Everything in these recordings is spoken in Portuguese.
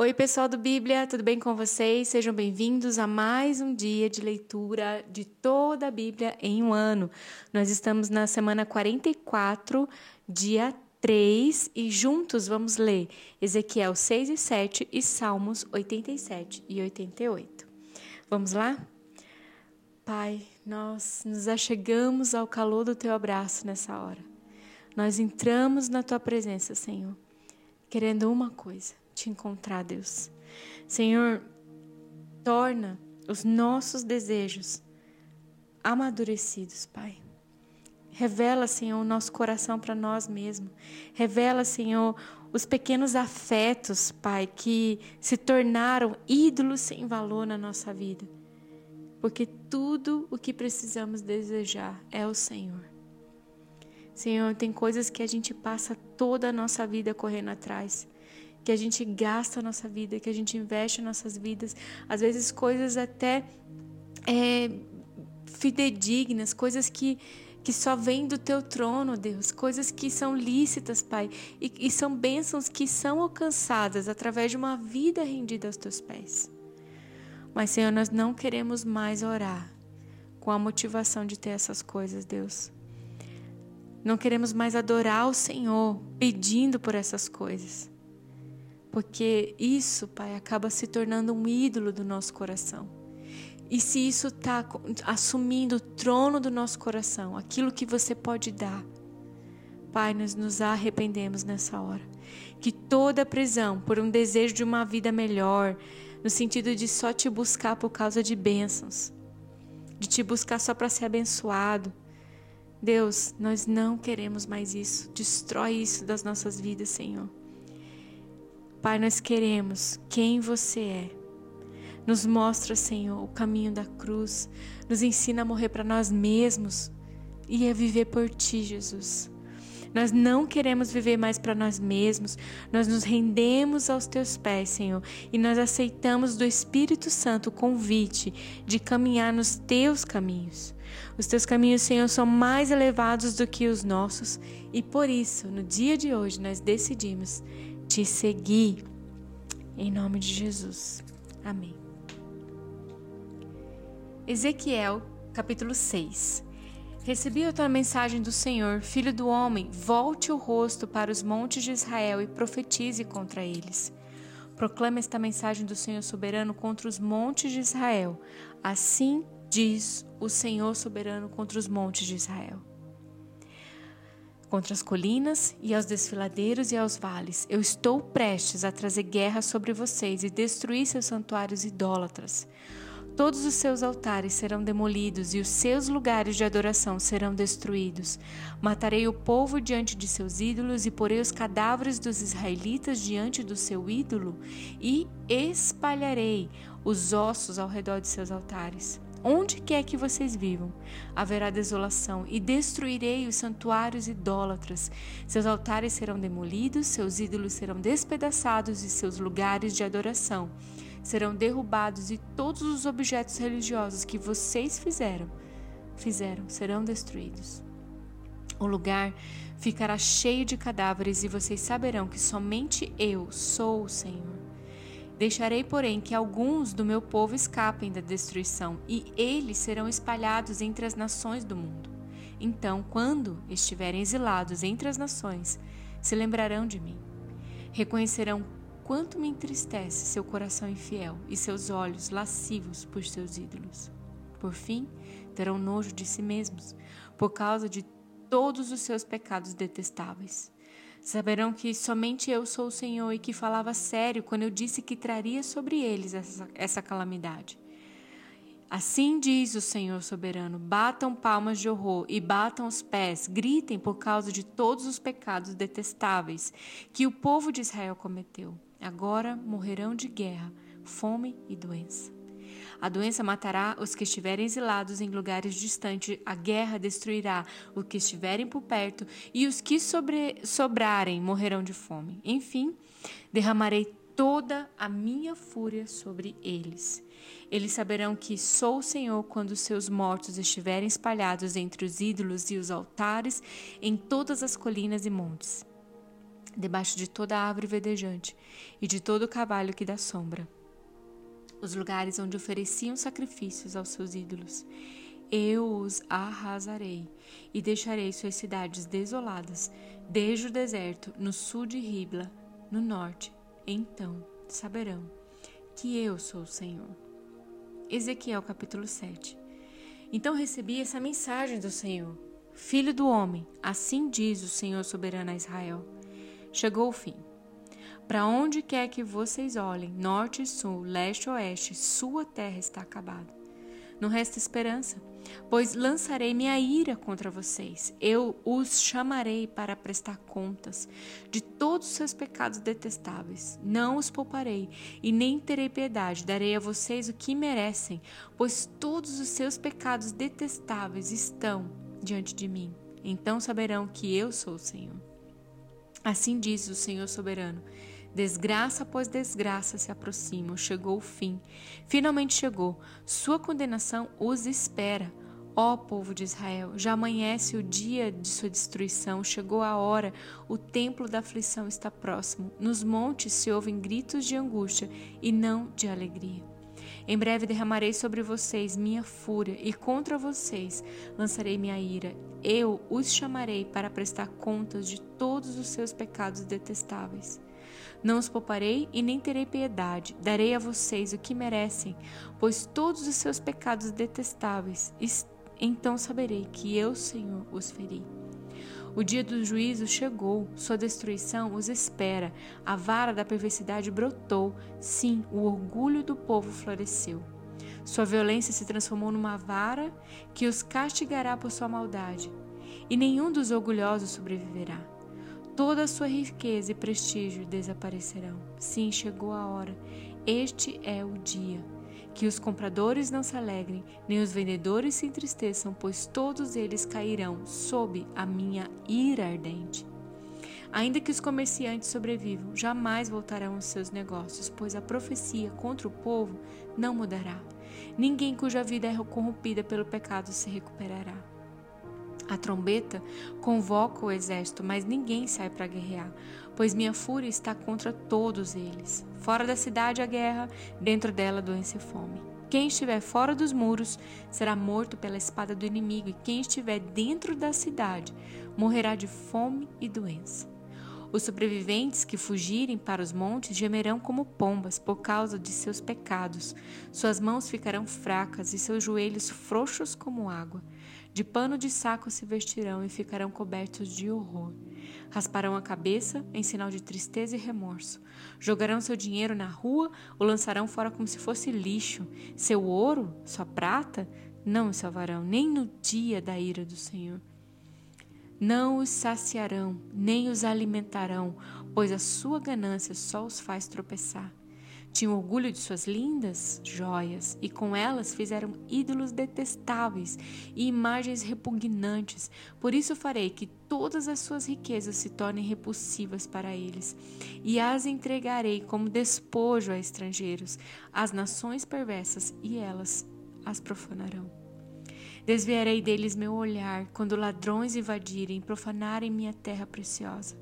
Oi, pessoal do Bíblia, tudo bem com vocês? Sejam bem-vindos a mais um dia de leitura de toda a Bíblia em um ano. Nós estamos na semana 44, dia 3, e juntos vamos ler Ezequiel 6 e 7 e Salmos 87 e 88. Vamos lá? Pai, nós nos achegamos ao calor do teu abraço nessa hora. Nós entramos na tua presença, Senhor, querendo uma coisa te encontrar, Deus. Senhor, torna os nossos desejos amadurecidos, Pai. Revela, Senhor, o nosso coração para nós mesmos. Revela, Senhor, os pequenos afetos, Pai, que se tornaram ídolos sem valor na nossa vida. Porque tudo o que precisamos desejar é o Senhor. Senhor, tem coisas que a gente passa toda a nossa vida correndo atrás que a gente gasta a nossa vida, que a gente investe nossas vidas, às vezes coisas até é, fidedignas, coisas que que só vêm do teu trono, Deus, coisas que são lícitas, Pai, e, e são bênçãos que são alcançadas através de uma vida rendida aos teus pés. Mas, Senhor, nós não queremos mais orar com a motivação de ter essas coisas, Deus. Não queremos mais adorar o Senhor pedindo por essas coisas. Porque isso, Pai, acaba se tornando um ídolo do nosso coração. E se isso está assumindo o trono do nosso coração, aquilo que você pode dar, Pai, nós nos arrependemos nessa hora. Que toda prisão por um desejo de uma vida melhor, no sentido de só te buscar por causa de bênçãos, de te buscar só para ser abençoado. Deus, nós não queremos mais isso. Destrói isso das nossas vidas, Senhor. Pai, nós queremos quem você é. Nos mostra, Senhor, o caminho da cruz. Nos ensina a morrer para nós mesmos e a viver por ti, Jesus. Nós não queremos viver mais para nós mesmos, nós nos rendemos aos teus pés, Senhor, e nós aceitamos do Espírito Santo o convite de caminhar nos teus caminhos. Os teus caminhos, Senhor, são mais elevados do que os nossos, e por isso, no dia de hoje, nós decidimos te seguir. Em nome de Jesus. Amém. Ezequiel, capítulo 6. Recebi outra mensagem do Senhor, filho do homem, volte o rosto para os montes de Israel e profetize contra eles. Proclame esta mensagem do Senhor soberano contra os montes de Israel. Assim diz o Senhor soberano contra os montes de Israel contra as colinas e aos desfiladeiros e aos vales. Eu estou prestes a trazer guerra sobre vocês e destruir seus santuários idólatras. Todos os seus altares serão demolidos e os seus lugares de adoração serão destruídos. Matarei o povo diante de seus ídolos e porei os cadáveres dos israelitas diante do seu ídolo e espalharei os ossos ao redor de seus altares. Onde quer que vocês vivam, haverá desolação, e destruirei os santuários idólatras. Seus altares serão demolidos, seus ídolos serão despedaçados e seus lugares de adoração serão derrubados, e todos os objetos religiosos que vocês fizeram, fizeram, serão destruídos. O lugar ficará cheio de cadáveres, e vocês saberão que somente eu sou o Senhor. Deixarei, porém, que alguns do meu povo escapem da destruição, e eles serão espalhados entre as nações do mundo. Então, quando estiverem exilados entre as nações, se lembrarão de mim. Reconhecerão quanto me entristece seu coração infiel e seus olhos lascivos por seus ídolos. Por fim, terão nojo de si mesmos, por causa de todos os seus pecados detestáveis. Saberão que somente eu sou o Senhor e que falava sério quando eu disse que traria sobre eles essa, essa calamidade. Assim diz o Senhor soberano: batam palmas de horror e batam os pés, gritem por causa de todos os pecados detestáveis que o povo de Israel cometeu. Agora morrerão de guerra, fome e doença. A doença matará os que estiverem exilados em lugares distantes, a guerra destruirá os que estiverem por perto, e os que sobre, sobrarem morrerão de fome. Enfim, derramarei toda a minha fúria sobre eles. Eles saberão que sou o Senhor quando seus mortos estiverem espalhados entre os ídolos e os altares em todas as colinas e montes. debaixo de toda árvore verdejante e de todo cavalo que dá sombra. Os lugares onde ofereciam sacrifícios aos seus ídolos. Eu os arrasarei e deixarei suas cidades desoladas, desde o deserto, no sul de Ribla, no norte. Então saberão que eu sou o Senhor. Ezequiel capítulo 7. Então recebi essa mensagem do Senhor. Filho do homem, assim diz o Senhor soberano a Israel chegou o fim. Para onde quer que vocês olhem, norte e sul, leste e oeste, sua terra está acabada. Não resta esperança, pois lançarei minha ira contra vocês. Eu os chamarei para prestar contas de todos os seus pecados detestáveis. Não os pouparei e nem terei piedade. Darei a vocês o que merecem, pois todos os seus pecados detestáveis estão diante de mim. Então saberão que eu sou o Senhor. Assim diz o Senhor soberano: Desgraça após desgraça se aproximam, chegou o fim. Finalmente chegou. Sua condenação os espera. Ó povo de Israel, já amanhece o dia de sua destruição, chegou a hora, o templo da aflição está próximo. Nos montes se ouvem gritos de angústia e não de alegria. Em breve derramarei sobre vocês minha fúria e contra vocês lançarei minha ira. Eu os chamarei para prestar contas de todos os seus pecados detestáveis. Não os pouparei e nem terei piedade. Darei a vocês o que merecem, pois todos os seus pecados detestáveis. Então saberei que eu, Senhor, os feri. O dia do juízo chegou, sua destruição os espera. A vara da perversidade brotou, sim, o orgulho do povo floresceu. Sua violência se transformou numa vara que os castigará por sua maldade, e nenhum dos orgulhosos sobreviverá. Toda a sua riqueza e prestígio desaparecerão. Sim, chegou a hora. Este é o dia que os compradores não se alegrem, nem os vendedores se entristeçam, pois todos eles cairão sob a minha ira ardente. Ainda que os comerciantes sobrevivam, jamais voltarão aos seus negócios, pois a profecia contra o povo não mudará. Ninguém cuja vida é corrompida pelo pecado se recuperará. A trombeta convoca o exército, mas ninguém sai para guerrear, pois minha fúria está contra todos eles. Fora da cidade a guerra, dentro dela doença e fome. Quem estiver fora dos muros será morto pela espada do inimigo, e quem estiver dentro da cidade morrerá de fome e doença. Os sobreviventes que fugirem para os montes gemerão como pombas por causa de seus pecados. Suas mãos ficarão fracas e seus joelhos frouxos como água. De pano de saco se vestirão e ficarão cobertos de horror. Rasparão a cabeça em sinal de tristeza e remorso. Jogarão seu dinheiro na rua ou lançarão fora como se fosse lixo. Seu ouro, sua prata, não os salvarão, nem no dia da ira do Senhor. Não os saciarão, nem os alimentarão, pois a sua ganância só os faz tropeçar. Tinham orgulho de suas lindas joias e com elas fizeram ídolos detestáveis e imagens repugnantes. Por isso farei que todas as suas riquezas se tornem repulsivas para eles e as entregarei como despojo a estrangeiros, às nações perversas, e elas as profanarão. Desviarei deles meu olhar quando ladrões invadirem e profanarem minha terra preciosa.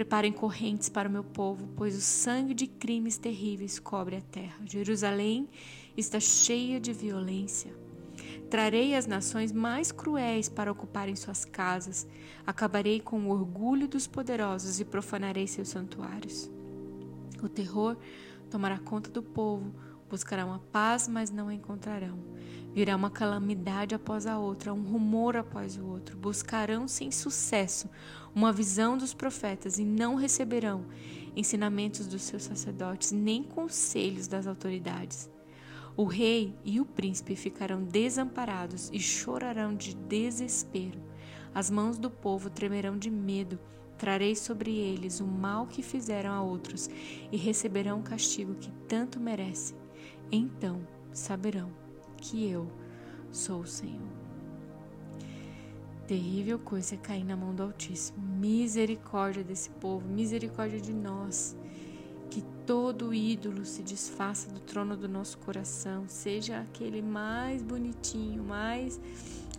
Preparem correntes para o meu povo, pois o sangue de crimes terríveis cobre a terra. Jerusalém está cheia de violência. Trarei as nações mais cruéis para ocuparem suas casas. Acabarei com o orgulho dos poderosos e profanarei seus santuários. O terror tomará conta do povo, buscarão a paz, mas não a encontrarão. Virá uma calamidade após a outra, um rumor após o outro. Buscarão sem sucesso uma visão dos profetas e não receberão ensinamentos dos seus sacerdotes, nem conselhos das autoridades. O rei e o príncipe ficarão desamparados e chorarão de desespero. As mãos do povo tremerão de medo. Trarei sobre eles o mal que fizeram a outros e receberão o castigo que tanto merecem. Então saberão que eu sou o Senhor. Terrível coisa é cair na mão do Altíssimo. Misericórdia desse povo, misericórdia de nós. Que todo ídolo se desfaça do trono do nosso coração, seja aquele mais bonitinho, mais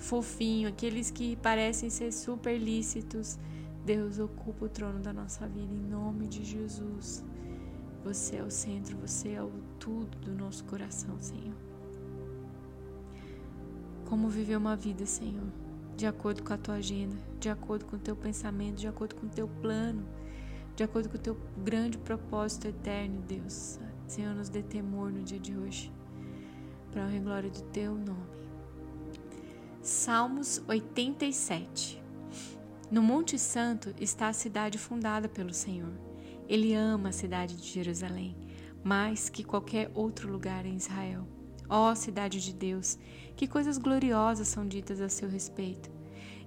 fofinho, aqueles que parecem ser super lícitos. Deus ocupa o trono da nossa vida em nome de Jesus. Você é o centro, você é o tudo do nosso coração, Senhor. Como viver uma vida, Senhor, de acordo com a tua agenda, de acordo com o teu pensamento, de acordo com o teu plano, de acordo com o teu grande propósito eterno, Deus. Senhor, nos dê temor no dia de hoje, para a honra e glória do teu nome. Salmos 87 No Monte Santo está a cidade fundada pelo Senhor. Ele ama a cidade de Jerusalém, mais que qualquer outro lugar em Israel. Ó oh, cidade de Deus, que coisas gloriosas são ditas a seu respeito.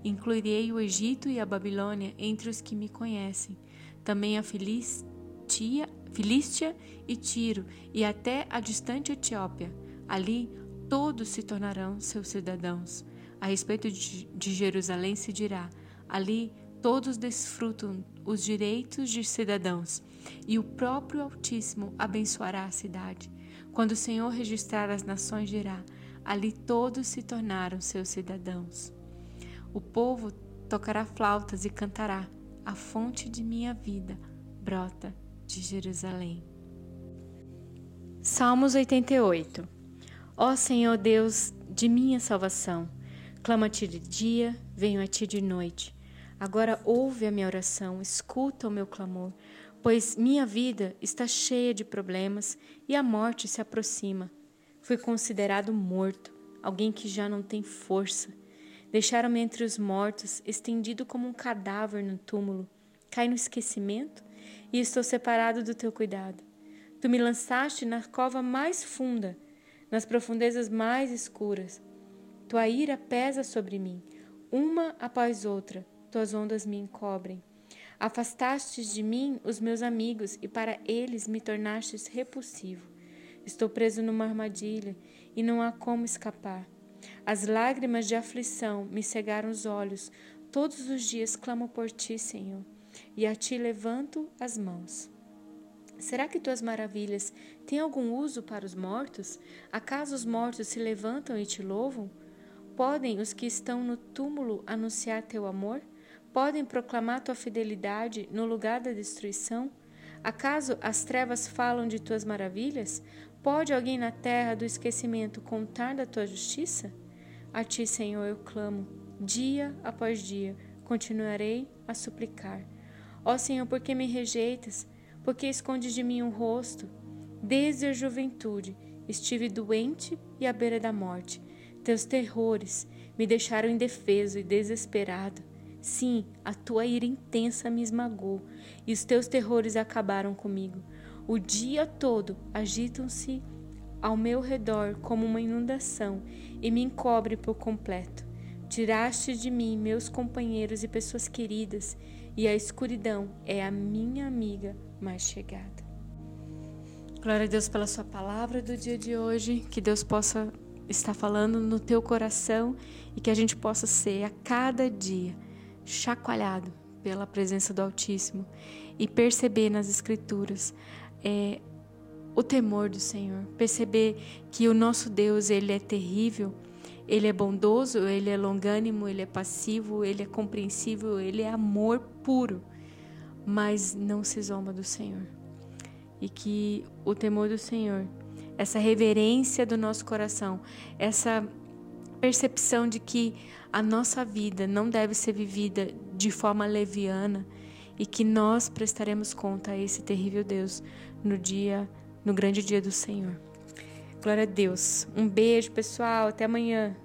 Incluirei o Egito e a Babilônia entre os que me conhecem, também a Filistia, Filístia e Tiro, e até a distante Etiópia. Ali todos se tornarão seus cidadãos. A respeito de Jerusalém se dirá: ali todos desfrutam os direitos de cidadãos, e o próprio Altíssimo abençoará a cidade. Quando o Senhor registrar as nações, dirá: ali todos se tornaram seus cidadãos. O povo tocará flautas e cantará: a fonte de minha vida brota de Jerusalém. Salmos 88 Ó Senhor Deus de minha salvação, clamo a ti de dia, venho a ti de noite. Agora ouve a minha oração, escuta o meu clamor, pois minha vida está cheia de problemas e a morte se aproxima. Fui considerado morto, alguém que já não tem força. Deixaram-me entre os mortos, estendido como um cadáver no túmulo. Cai no esquecimento e estou separado do teu cuidado. Tu me lançaste na cova mais funda, nas profundezas mais escuras. Tua ira pesa sobre mim, uma após outra tuas ondas me encobrem. Afastastes de mim os meus amigos e para eles me tornastes repulsivo. Estou preso numa armadilha e não há como escapar. As lágrimas de aflição me cegaram os olhos. Todos os dias clamo por ti, Senhor, e a ti levanto as mãos. Será que tuas maravilhas têm algum uso para os mortos? Acaso os mortos se levantam e te louvam? Podem os que estão no túmulo anunciar teu amor? Podem proclamar tua fidelidade no lugar da destruição? Acaso as trevas falam de tuas maravilhas? Pode alguém na terra do esquecimento contar da tua justiça? A ti, Senhor, eu clamo, dia após dia, continuarei a suplicar. Ó Senhor, por que me rejeitas? Por que escondes de mim o um rosto? Desde a juventude estive doente e à beira da morte. Teus terrores me deixaram indefeso e desesperado. Sim, a tua ira intensa me esmagou e os teus terrores acabaram comigo. O dia todo agitam-se ao meu redor como uma inundação e me encobre por completo. Tiraste de mim meus companheiros e pessoas queridas, e a escuridão é a minha amiga mais chegada. Glória a Deus pela Sua palavra do dia de hoje, que Deus possa estar falando no teu coração e que a gente possa ser a cada dia chacoalhado pela presença do Altíssimo e perceber nas Escrituras é, o temor do Senhor, perceber que o nosso Deus ele é terrível, ele é bondoso, ele é longânimo, ele é passivo, ele é compreensível, ele é amor puro, mas não se zomba do Senhor. E que o temor do Senhor, essa reverência do nosso coração, essa percepção de que a nossa vida não deve ser vivida de forma leviana e que nós prestaremos conta a esse terrível Deus no dia, no grande dia do Senhor. Glória a Deus. Um beijo, pessoal. Até amanhã.